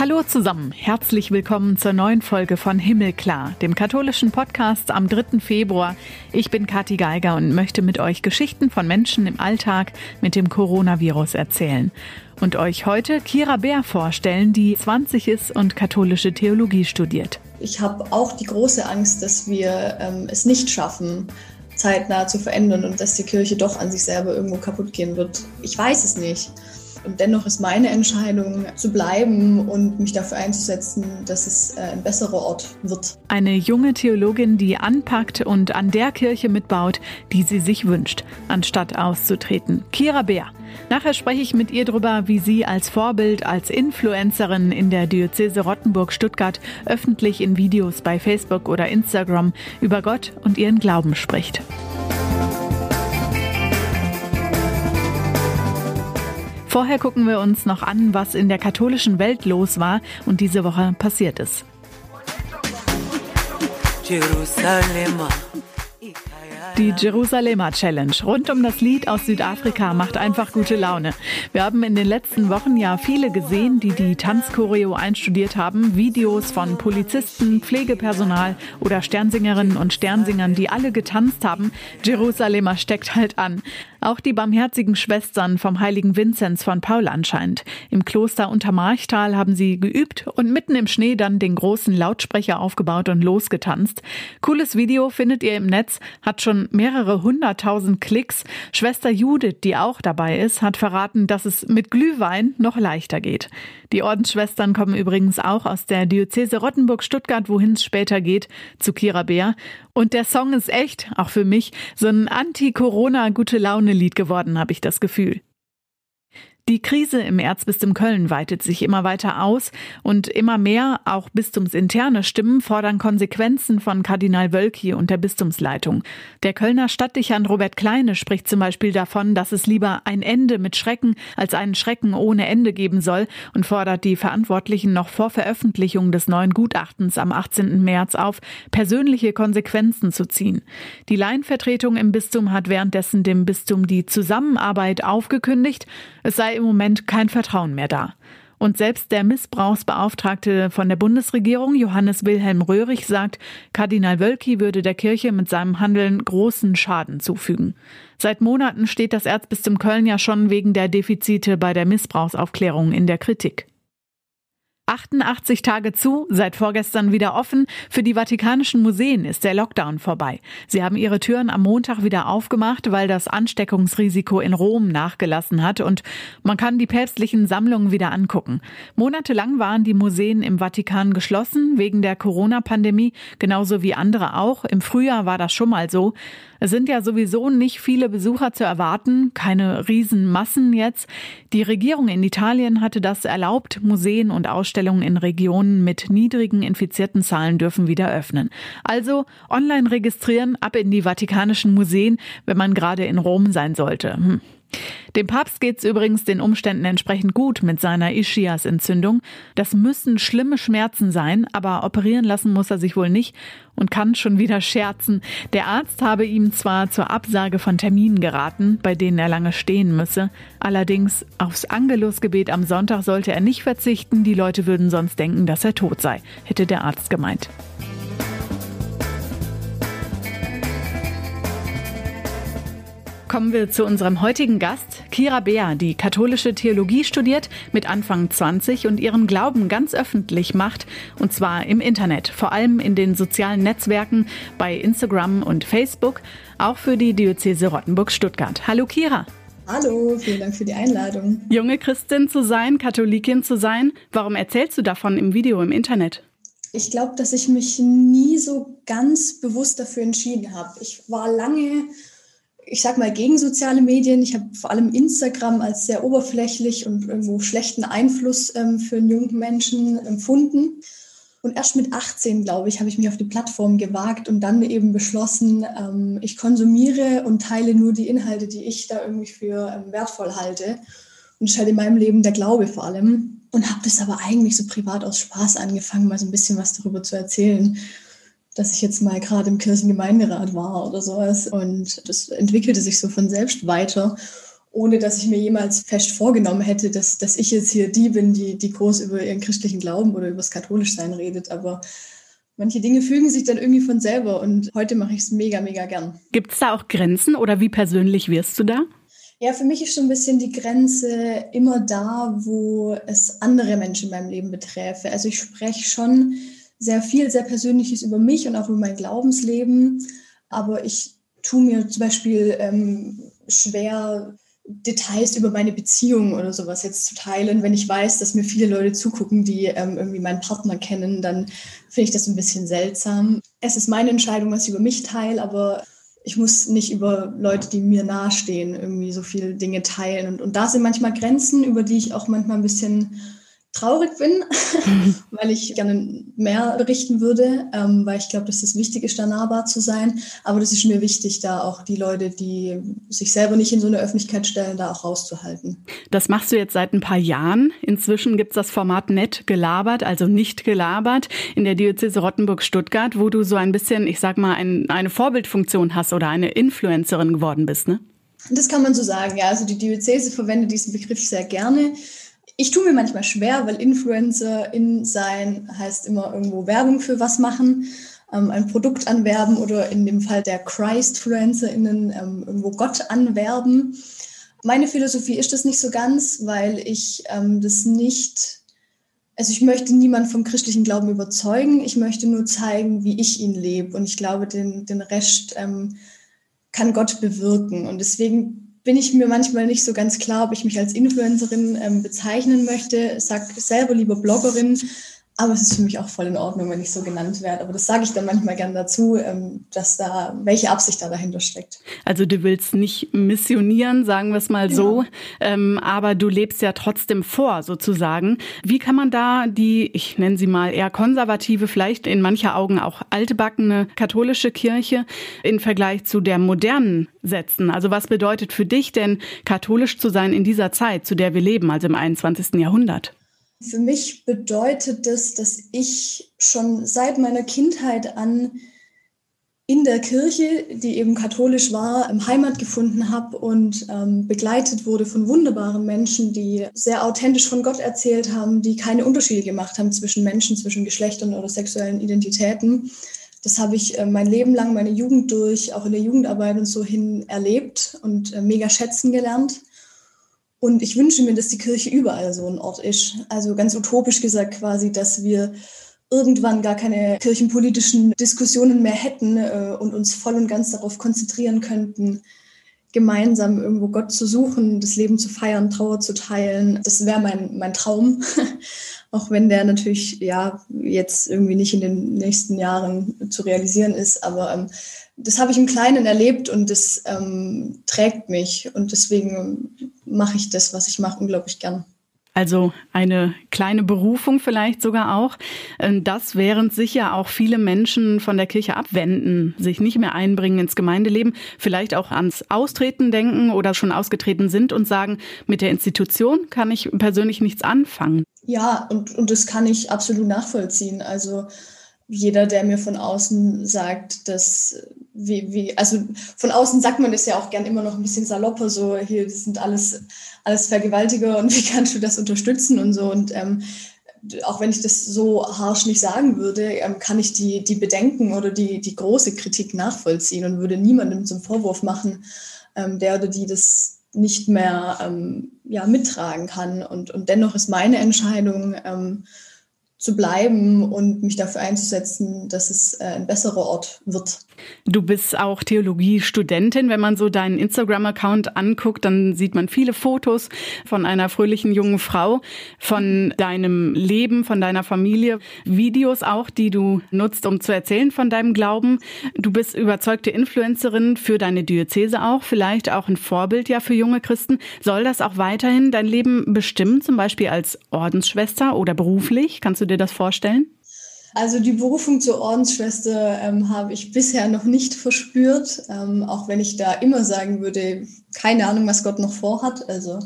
Hallo zusammen, herzlich willkommen zur neuen Folge von Himmelklar, dem katholischen Podcast am 3. Februar. Ich bin Kathi Geiger und möchte mit euch Geschichten von Menschen im Alltag mit dem Coronavirus erzählen. Und euch heute Kira Bär vorstellen, die 20 ist und katholische Theologie studiert. Ich habe auch die große Angst, dass wir ähm, es nicht schaffen, zeitnah zu verändern und dass die Kirche doch an sich selber irgendwo kaputt gehen wird. Ich weiß es nicht. Und dennoch ist meine Entscheidung zu bleiben und mich dafür einzusetzen, dass es äh, ein besserer Ort wird. Eine junge Theologin, die anpackt und an der Kirche mitbaut, die sie sich wünscht, anstatt auszutreten. Kira Bär. Nachher spreche ich mit ihr darüber, wie sie als Vorbild, als Influencerin in der Diözese Rottenburg-Stuttgart öffentlich in Videos bei Facebook oder Instagram über Gott und ihren Glauben spricht. Vorher gucken wir uns noch an, was in der katholischen Welt los war und diese Woche passiert ist. Jerusalem. Die Jerusalemer Challenge rund um das Lied aus Südafrika macht einfach gute Laune. Wir haben in den letzten Wochen ja viele gesehen, die die Tanzchoreo einstudiert haben. Videos von Polizisten, Pflegepersonal oder Sternsingerinnen und Sternsingern, die alle getanzt haben. Jerusalemer steckt halt an. Auch die barmherzigen Schwestern vom heiligen Vinzenz von Paul anscheinend. Im Kloster Untermarchtal haben sie geübt und mitten im Schnee dann den großen Lautsprecher aufgebaut und losgetanzt. Cooles Video findet ihr im Netz, hat schon mehrere hunderttausend Klicks. Schwester Judith, die auch dabei ist, hat verraten, dass es mit Glühwein noch leichter geht. Die Ordensschwestern kommen übrigens auch aus der Diözese Rottenburg-Stuttgart, wohin es später geht, zu Kira Bär. Und der Song ist echt, auch für mich, so ein Anti-Corona-Gute-Laune-Lied geworden, habe ich das Gefühl. Die Krise im Erzbistum Köln weitet sich immer weiter aus und immer mehr, auch bistumsinterne Stimmen fordern Konsequenzen von Kardinal Wölki und der Bistumsleitung. Der Kölner Stadtdechant Robert Kleine spricht zum Beispiel davon, dass es lieber ein Ende mit Schrecken als einen Schrecken ohne Ende geben soll und fordert die Verantwortlichen noch vor Veröffentlichung des neuen Gutachtens am 18. März auf, persönliche Konsequenzen zu ziehen. Die Laienvertretung im Bistum hat währenddessen dem Bistum die Zusammenarbeit aufgekündigt. Es sei im Moment kein Vertrauen mehr da. Und selbst der Missbrauchsbeauftragte von der Bundesregierung, Johannes Wilhelm Röhrig, sagt, Kardinal Wölki würde der Kirche mit seinem Handeln großen Schaden zufügen. Seit Monaten steht das Erzbistum Köln ja schon wegen der Defizite bei der Missbrauchsaufklärung in der Kritik. 88 Tage zu, seit vorgestern wieder offen. Für die Vatikanischen Museen ist der Lockdown vorbei. Sie haben ihre Türen am Montag wieder aufgemacht, weil das Ansteckungsrisiko in Rom nachgelassen hat und man kann die päpstlichen Sammlungen wieder angucken. Monatelang waren die Museen im Vatikan geschlossen wegen der Corona-Pandemie, genauso wie andere auch. Im Frühjahr war das schon mal so. Es sind ja sowieso nicht viele Besucher zu erwarten, keine Riesenmassen jetzt. Die Regierung in Italien hatte das erlaubt, Museen und Ausstellungen in Regionen mit niedrigen infizierten Zahlen dürfen wieder öffnen. Also online registrieren, ab in die Vatikanischen Museen, wenn man gerade in Rom sein sollte. Hm. Dem Papst geht's übrigens den Umständen entsprechend gut mit seiner Ischias-Entzündung. Das müssen schlimme Schmerzen sein, aber operieren lassen muss er sich wohl nicht und kann schon wieder scherzen. Der Arzt habe ihm zwar zur Absage von Terminen geraten, bei denen er lange stehen müsse, allerdings aufs Angelusgebet am Sonntag sollte er nicht verzichten, die Leute würden sonst denken, dass er tot sei, hätte der Arzt gemeint. Kommen wir zu unserem heutigen Gast, Kira Beer, die katholische Theologie studiert, mit Anfang 20 und ihren Glauben ganz öffentlich macht, und zwar im Internet, vor allem in den sozialen Netzwerken, bei Instagram und Facebook, auch für die Diözese Rottenburg-Stuttgart. Hallo Kira. Hallo, vielen Dank für die Einladung. Junge Christin zu sein, Katholikin zu sein, warum erzählst du davon im Video im Internet? Ich glaube, dass ich mich nie so ganz bewusst dafür entschieden habe. Ich war lange ich sag mal, gegen soziale Medien. Ich habe vor allem Instagram als sehr oberflächlich und irgendwo schlechten Einfluss ähm, für einen jungen Menschen empfunden. Und erst mit 18, glaube ich, habe ich mich auf die Plattform gewagt und dann eben beschlossen, ähm, ich konsumiere und teile nur die Inhalte, die ich da irgendwie für ähm, wertvoll halte. Und es halt in meinem Leben der Glaube vor allem. Und habe das aber eigentlich so privat aus Spaß angefangen, mal so ein bisschen was darüber zu erzählen dass ich jetzt mal gerade im Kirchengemeinderat war oder sowas. Und das entwickelte sich so von selbst weiter. ohne dass ich mir jemals fest vorgenommen hätte, dass, dass ich jetzt hier die bin, die, die groß über ihren christlichen Glauben oder über das Katholischsein redet. Aber manche Dinge fügen sich dann irgendwie von selber und heute mache ich es mega, mega gern. Gibt es da auch Grenzen oder wie persönlich wirst du da? Ja, für mich ist schon ein bisschen die Grenze immer da, wo es andere Menschen in meinem Leben beträfe. Also ich spreche schon sehr viel, sehr Persönliches über mich und auch über mein Glaubensleben, aber ich tue mir zum Beispiel ähm, schwer, Details über meine Beziehung oder sowas jetzt zu teilen. Wenn ich weiß, dass mir viele Leute zugucken, die ähm, irgendwie meinen Partner kennen, dann finde ich das ein bisschen seltsam. Es ist meine Entscheidung, was ich über mich teile, aber ich muss nicht über Leute, die mir nahestehen, irgendwie so viele Dinge teilen. Und, und da sind manchmal Grenzen, über die ich auch manchmal ein bisschen traurig bin, weil ich gerne mehr berichten würde, ähm, weil ich glaube, dass es wichtig ist, da nahbar zu sein. Aber das ist mir wichtig, da auch die Leute, die sich selber nicht in so eine Öffentlichkeit stellen, da auch rauszuhalten. Das machst du jetzt seit ein paar Jahren. Inzwischen gibt es das Format Nett gelabert, also nicht gelabert, in der Diözese Rottenburg-Stuttgart, wo du so ein bisschen, ich sag mal, ein, eine Vorbildfunktion hast oder eine Influencerin geworden bist, ne? Das kann man so sagen, ja. Also die Diözese verwendet diesen Begriff sehr gerne. Ich tue mir manchmal schwer, weil Influencer in sein heißt immer irgendwo Werbung für was machen, ähm, ein Produkt anwerben oder in dem Fall der Christfluencerinnen ähm, irgendwo Gott anwerben. Meine Philosophie ist das nicht so ganz, weil ich ähm, das nicht, also ich möchte niemand vom christlichen Glauben überzeugen, ich möchte nur zeigen, wie ich ihn lebe. Und ich glaube, den, den Rest ähm, kann Gott bewirken. Und deswegen bin ich mir manchmal nicht so ganz klar, ob ich mich als Influencerin ähm, bezeichnen möchte. Sag selber lieber Bloggerin, aber es ist für mich auch voll in Ordnung, wenn ich so genannt werde. Aber das sage ich dann manchmal gern dazu, ähm, dass da, welche Absicht da dahinter steckt. Also du willst nicht missionieren, sagen wir es mal genau. so, ähm, aber du lebst ja trotzdem vor, sozusagen. Wie kann man da die, ich nenne sie mal eher konservative, vielleicht in mancher Augen auch altbackene katholische Kirche in Vergleich zu der modernen setzen? Also was bedeutet für dich denn katholisch zu sein in dieser Zeit, zu der wir leben, also im 21. Jahrhundert? Für mich bedeutet das, dass ich schon seit meiner Kindheit an in der Kirche, die eben katholisch war, Heimat gefunden habe und ähm, begleitet wurde von wunderbaren Menschen, die sehr authentisch von Gott erzählt haben, die keine Unterschiede gemacht haben zwischen Menschen, zwischen Geschlechtern oder sexuellen Identitäten. Das habe ich äh, mein Leben lang, meine Jugend durch, auch in der Jugendarbeit und so hin erlebt und äh, mega schätzen gelernt. Und ich wünsche mir, dass die Kirche überall so ein Ort ist. Also ganz utopisch gesagt quasi, dass wir irgendwann gar keine kirchenpolitischen Diskussionen mehr hätten äh, und uns voll und ganz darauf konzentrieren könnten, gemeinsam irgendwo Gott zu suchen, das Leben zu feiern, Trauer zu teilen. Das wäre mein, mein Traum. Auch wenn der natürlich ja jetzt irgendwie nicht in den nächsten Jahren zu realisieren ist. Aber ähm, das habe ich im Kleinen erlebt und das ähm, trägt mich. Und deswegen mache ich das, was ich mache, unglaublich gern. Also eine kleine Berufung vielleicht sogar auch. Ähm, das während sich ja auch viele Menschen von der Kirche abwenden, sich nicht mehr einbringen ins Gemeindeleben, vielleicht auch ans Austreten denken oder schon ausgetreten sind und sagen, mit der Institution kann ich persönlich nichts anfangen. Ja, und, und das kann ich absolut nachvollziehen. Also jeder, der mir von außen sagt, dass wie, wie, also von außen sagt man das ja auch gern immer noch ein bisschen salopper, so hier sind alles, alles Vergewaltiger und wie kannst du das unterstützen und so. Und ähm, auch wenn ich das so harsch nicht sagen würde, ähm, kann ich die, die Bedenken oder die, die große Kritik nachvollziehen und würde niemandem zum Vorwurf machen, ähm, der oder die das nicht mehr ähm, ja, mittragen kann. Und, und dennoch ist meine Entscheidung, ähm, zu bleiben und mich dafür einzusetzen, dass es äh, ein besserer Ort wird. Du bist auch Theologiestudentin. Wenn man so deinen Instagram-Account anguckt, dann sieht man viele Fotos von einer fröhlichen jungen Frau, von deinem Leben, von deiner Familie, Videos auch, die du nutzt, um zu erzählen von deinem Glauben. Du bist überzeugte Influencerin für deine Diözese auch, vielleicht auch ein Vorbild ja für junge Christen. Soll das auch weiterhin dein Leben bestimmen, zum Beispiel als Ordensschwester oder beruflich? Kannst du dir das vorstellen? Also die Berufung zur Ordensschwester ähm, habe ich bisher noch nicht verspürt, ähm, auch wenn ich da immer sagen würde, keine Ahnung, was Gott noch vorhat. Also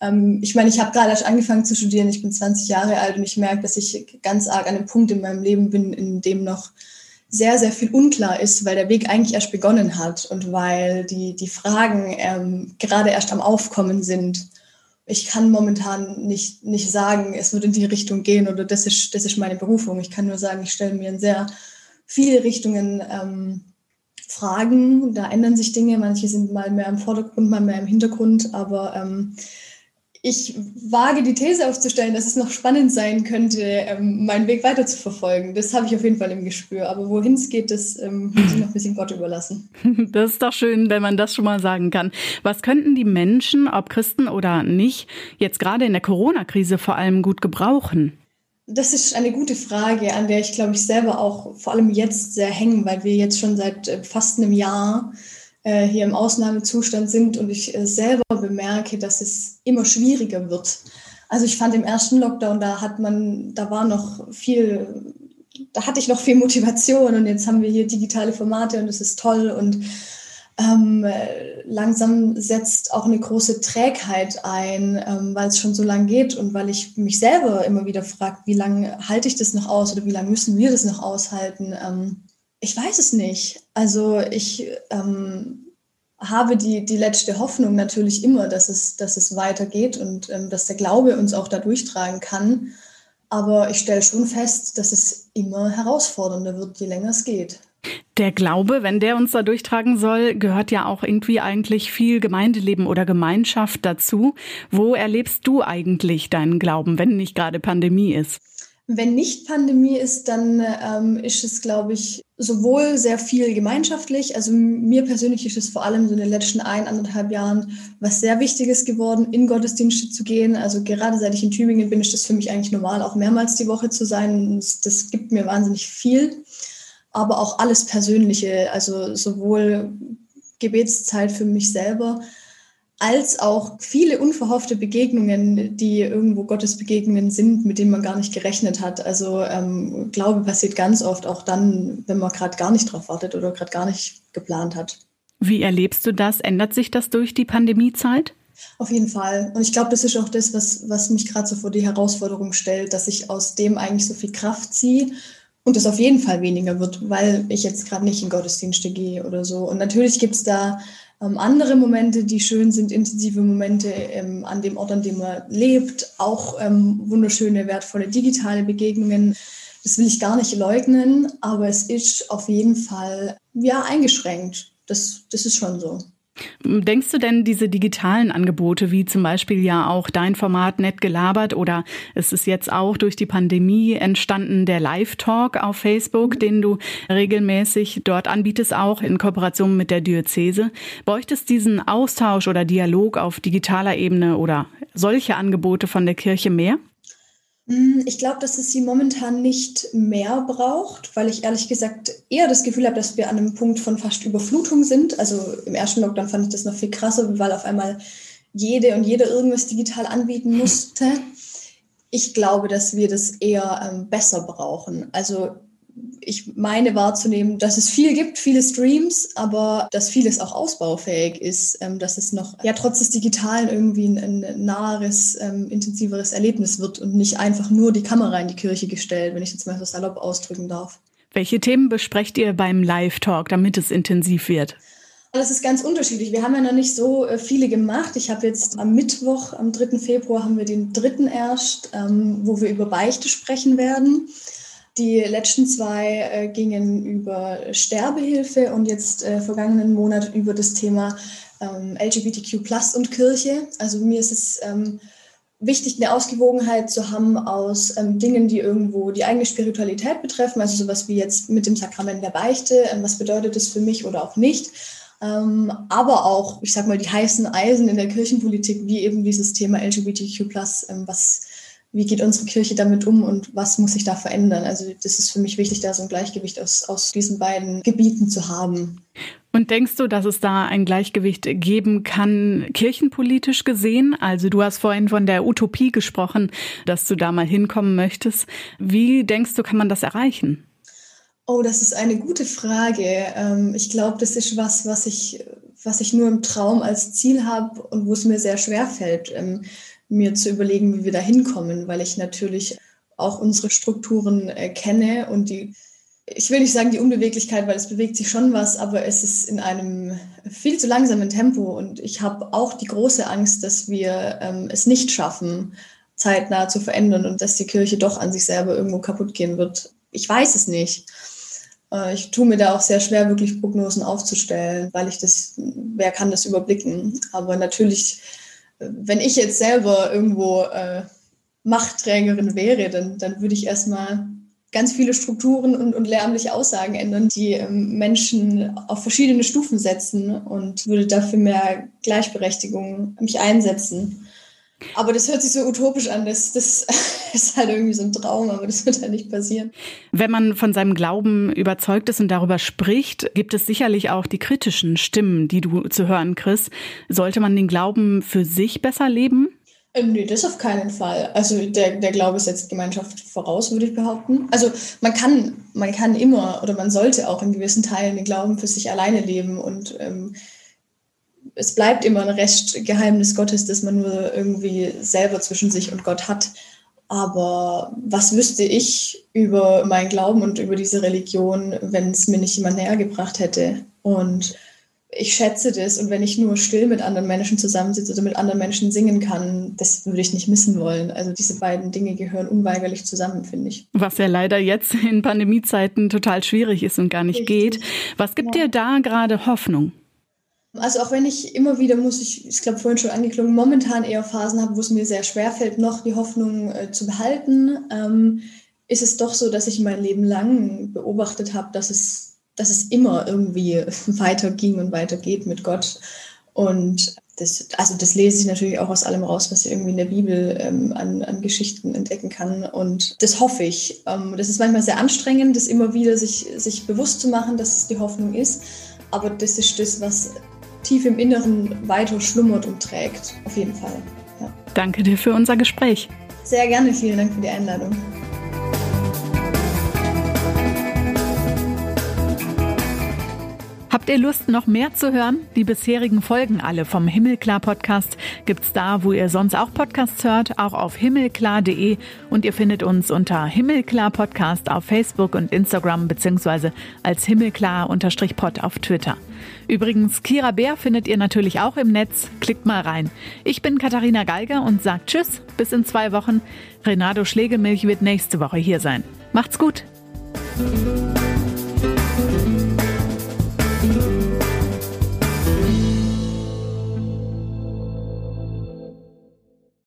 ähm, ich meine, ich habe gerade erst angefangen zu studieren, ich bin 20 Jahre alt und ich merke, dass ich ganz arg an einem Punkt in meinem Leben bin, in dem noch sehr, sehr viel unklar ist, weil der Weg eigentlich erst begonnen hat und weil die, die Fragen ähm, gerade erst am Aufkommen sind. Ich kann momentan nicht, nicht sagen, es wird in die Richtung gehen oder das ist, das ist meine Berufung. Ich kann nur sagen, ich stelle mir in sehr viele Richtungen ähm, Fragen. Da ändern sich Dinge. Manche sind mal mehr im Vordergrund, mal mehr im Hintergrund. Aber ähm, ich wage die These aufzustellen, dass es noch spannend sein könnte, ähm, meinen Weg weiter zu verfolgen. Das habe ich auf jeden Fall im Gespür. Aber wohin es geht, das ähm, muss ich noch ein bisschen Gott überlassen. Das ist doch schön, wenn man das schon mal sagen kann. Was könnten die Menschen, ob Christen oder nicht, jetzt gerade in der Corona-Krise vor allem gut gebrauchen? Das ist eine gute Frage, an der ich, glaube ich, selber auch vor allem jetzt sehr hängen, weil wir jetzt schon seit äh, fast einem Jahr äh, hier im Ausnahmezustand sind und ich äh, selber bemerke, dass es immer schwieriger wird. Also ich fand im ersten Lockdown, da hat man, da war noch viel, da hatte ich noch viel Motivation und jetzt haben wir hier digitale Formate und es ist toll und ähm, langsam setzt auch eine große Trägheit ein, ähm, weil es schon so lange geht und weil ich mich selber immer wieder frage, wie lange halte ich das noch aus oder wie lange müssen wir das noch aushalten? Ähm, ich weiß es nicht. Also ich ähm, habe die, die letzte Hoffnung natürlich immer, dass es, dass es weitergeht und ähm, dass der Glaube uns auch da durchtragen kann. Aber ich stelle schon fest, dass es immer herausfordernder wird, je länger es geht. Der Glaube, wenn der uns da durchtragen soll, gehört ja auch irgendwie eigentlich viel Gemeindeleben oder Gemeinschaft dazu. Wo erlebst du eigentlich deinen Glauben, wenn nicht gerade Pandemie ist? Wenn nicht Pandemie ist, dann ähm, ist es, glaube ich, sowohl sehr viel gemeinschaftlich. Also mir persönlich ist es vor allem so in den letzten ein, anderthalb Jahren was sehr Wichtiges geworden, in Gottesdienste zu gehen. Also gerade seit ich in Tübingen bin, ist das für mich eigentlich normal, auch mehrmals die Woche zu sein. Das gibt mir wahnsinnig viel. Aber auch alles Persönliche, also sowohl Gebetszeit für mich selber, als auch viele unverhoffte Begegnungen, die irgendwo Gottesbegegnungen sind, mit denen man gar nicht gerechnet hat. Also ähm, Glaube passiert ganz oft auch dann, wenn man gerade gar nicht drauf wartet oder gerade gar nicht geplant hat. Wie erlebst du das? Ändert sich das durch die Pandemiezeit? Auf jeden Fall. Und ich glaube, das ist auch das, was, was mich gerade so vor die Herausforderung stellt, dass ich aus dem eigentlich so viel Kraft ziehe und es auf jeden Fall weniger wird, weil ich jetzt gerade nicht in Gottesdienste gehe oder so. Und natürlich gibt es da ähm, andere Momente, die schön sind, intensive Momente ähm, an dem Ort, an dem man lebt, auch ähm, wunderschöne, wertvolle digitale Begegnungen. Das will ich gar nicht leugnen, aber es ist auf jeden Fall ja eingeschränkt. Das, das ist schon so. Denkst du denn, diese digitalen Angebote, wie zum Beispiel ja auch dein Format nett gelabert oder es ist jetzt auch durch die Pandemie entstanden, der Live-Talk auf Facebook, den du regelmäßig dort anbietest, auch in Kooperation mit der Diözese. Bräuchtest diesen Austausch oder Dialog auf digitaler Ebene oder solche Angebote von der Kirche mehr? Hm, ich glaube, dass es sie momentan nicht mehr braucht, weil ich ehrlich gesagt eher das Gefühl habe, dass wir an einem Punkt von fast Überflutung sind. Also im ersten Lockdown fand ich das noch viel krasser, weil auf einmal jede und jeder irgendwas digital anbieten musste. Ich glaube, dass wir das eher ähm, besser brauchen. Also ich meine wahrzunehmen, dass es viel gibt, viele Streams, aber dass vieles auch ausbaufähig ist, ähm, dass es noch ja trotz des Digitalen irgendwie ein, ein naheres, ähm, intensiveres Erlebnis wird und nicht einfach nur die Kamera in die Kirche gestellt, wenn ich jetzt mal so salopp ausdrücken darf. Welche Themen besprecht ihr beim Live-Talk, damit es intensiv wird? Das ist ganz unterschiedlich. Wir haben ja noch nicht so äh, viele gemacht. Ich habe jetzt am Mittwoch, am 3. Februar, haben wir den dritten erst, ähm, wo wir über Beichte sprechen werden. Die letzten zwei äh, gingen über Sterbehilfe und jetzt äh, vergangenen Monat über das Thema ähm, LGBTQ und Kirche. Also mir ist es ähm, wichtig, eine Ausgewogenheit zu haben aus ähm, Dingen, die irgendwo die eigene Spiritualität betreffen, also sowas wie jetzt mit dem Sakrament der Beichte, ähm, was bedeutet das für mich oder auch nicht. Ähm, aber auch, ich sag mal, die heißen Eisen in der Kirchenpolitik, wie eben dieses Thema LGBTQ, ähm, was wie geht unsere Kirche damit um und was muss sich da verändern. Also das ist für mich wichtig, da so ein Gleichgewicht aus, aus diesen beiden Gebieten zu haben. Und denkst du, dass es da ein Gleichgewicht geben kann, kirchenpolitisch gesehen? Also du hast vorhin von der Utopie gesprochen, dass du da mal hinkommen möchtest. Wie denkst du, kann man das erreichen? Oh, das ist eine gute Frage. Ähm, ich glaube, das ist was, was ich, was ich nur im Traum als Ziel habe und wo es mir sehr schwer fällt ähm, mir zu überlegen, wie wir da hinkommen, weil ich natürlich auch unsere Strukturen äh, kenne und die ich will nicht sagen die Unbeweglichkeit, weil es bewegt sich schon was, aber es ist in einem viel zu langsamen Tempo und ich habe auch die große Angst, dass wir ähm, es nicht schaffen, zeitnah zu verändern und dass die Kirche doch an sich selber irgendwo kaputt gehen wird. Ich weiß es nicht. Äh, ich tue mir da auch sehr schwer, wirklich Prognosen aufzustellen, weil ich das, wer kann das überblicken? Aber natürlich, wenn ich jetzt selber irgendwo äh, Machtträgerin wäre, dann, dann würde ich erstmal ganz viele Strukturen und, und lärmliche Aussagen ändern, die ähm, Menschen auf verschiedene Stufen setzen und würde dafür mehr Gleichberechtigung mich einsetzen. Aber das hört sich so utopisch an. Das, das ist halt irgendwie so ein Traum, aber das wird halt nicht passieren. Wenn man von seinem Glauben überzeugt ist und darüber spricht, gibt es sicherlich auch die kritischen Stimmen, die du zu hören kriegst. Sollte man den Glauben für sich besser leben? Ähm, nee, das auf keinen Fall. Also der, der Glaube setzt Gemeinschaft voraus, würde ich behaupten. Also man kann, man kann immer oder man sollte auch in gewissen Teilen den Glauben für sich alleine leben und ähm, es bleibt immer ein Restgeheimnis Gottes, das man nur irgendwie selber zwischen sich und Gott hat. Aber was wüsste ich über meinen Glauben und über diese Religion, wenn es mir nicht jemand näher gebracht hätte? Und ich schätze das und wenn ich nur still mit anderen Menschen zusammensitze oder mit anderen Menschen singen kann, das würde ich nicht missen wollen. Also diese beiden Dinge gehören unweigerlich zusammen, finde ich. Was ja leider jetzt in Pandemiezeiten total schwierig ist und gar nicht Richtig. geht. Was gibt ja. dir da gerade Hoffnung? Also auch wenn ich immer wieder, muss ich, ich glaube vorhin schon angeklungen, momentan eher Phasen habe, wo es mir sehr schwer fällt, noch die Hoffnung äh, zu behalten, ähm, ist es doch so, dass ich mein Leben lang beobachtet habe, dass es dass es immer irgendwie weiterging und weitergeht mit Gott. Und das, also das lese ich natürlich auch aus allem raus, was ich irgendwie in der Bibel ähm, an, an Geschichten entdecken kann. Und das hoffe ich. Ähm, das ist manchmal sehr anstrengend, das immer wieder sich, sich bewusst zu machen, dass es die Hoffnung ist. Aber das ist das, was tief im Inneren weiter schlummert und trägt. Auf jeden Fall. Ja. Danke dir für unser Gespräch. Sehr gerne. Vielen Dank für die Einladung. Habt ihr Lust, noch mehr zu hören? Die bisherigen Folgen alle vom Himmelklar Podcast gibt's da, wo ihr sonst auch Podcasts hört, auch auf himmelklar.de und ihr findet uns unter Himmelklar Podcast auf Facebook und Instagram beziehungsweise als Himmelklar-Pod auf Twitter. Übrigens, Kira Bär findet ihr natürlich auch im Netz. Klickt mal rein. Ich bin Katharina Geiger und sagt Tschüss, bis in zwei Wochen. Renato Schlegelmilch wird nächste Woche hier sein. Macht's gut!